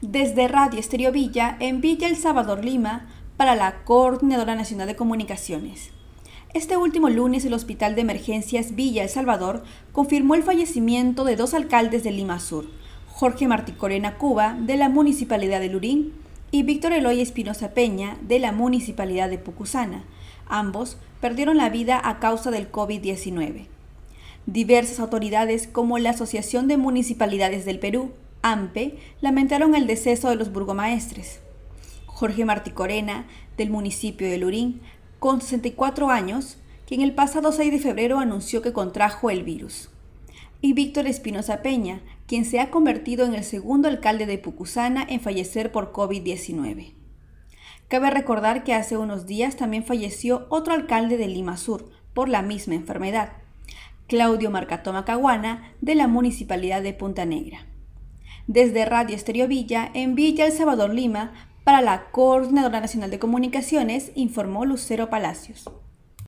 desde Radio Estéreo Villa en Villa El Salvador, Lima, para la Coordinadora Nacional de Comunicaciones. Este último lunes el Hospital de Emergencias Villa El Salvador confirmó el fallecimiento de dos alcaldes de Lima Sur, Jorge Martí Corena Cuba, de la Municipalidad de Lurín, y Víctor Eloy Espinosa Peña, de la Municipalidad de Pucusana. Ambos perdieron la vida a causa del COVID-19. Diversas autoridades como la Asociación de Municipalidades del Perú, AMPE, lamentaron el deceso de los burgomaestres. Jorge Martí Corena, del municipio de Lurín, con 64 años, quien el pasado 6 de febrero anunció que contrajo el virus. Y Víctor Espinosa Peña, quien se ha convertido en el segundo alcalde de Pucusana en fallecer por COVID-19. Cabe recordar que hace unos días también falleció otro alcalde de Lima Sur por la misma enfermedad, Claudio Marcatoma Caguana, de la Municipalidad de Punta Negra. Desde Radio Estéreo Villa, en Villa El Salvador, Lima, para la Coordinadora Nacional de Comunicaciones, informó Lucero Palacios.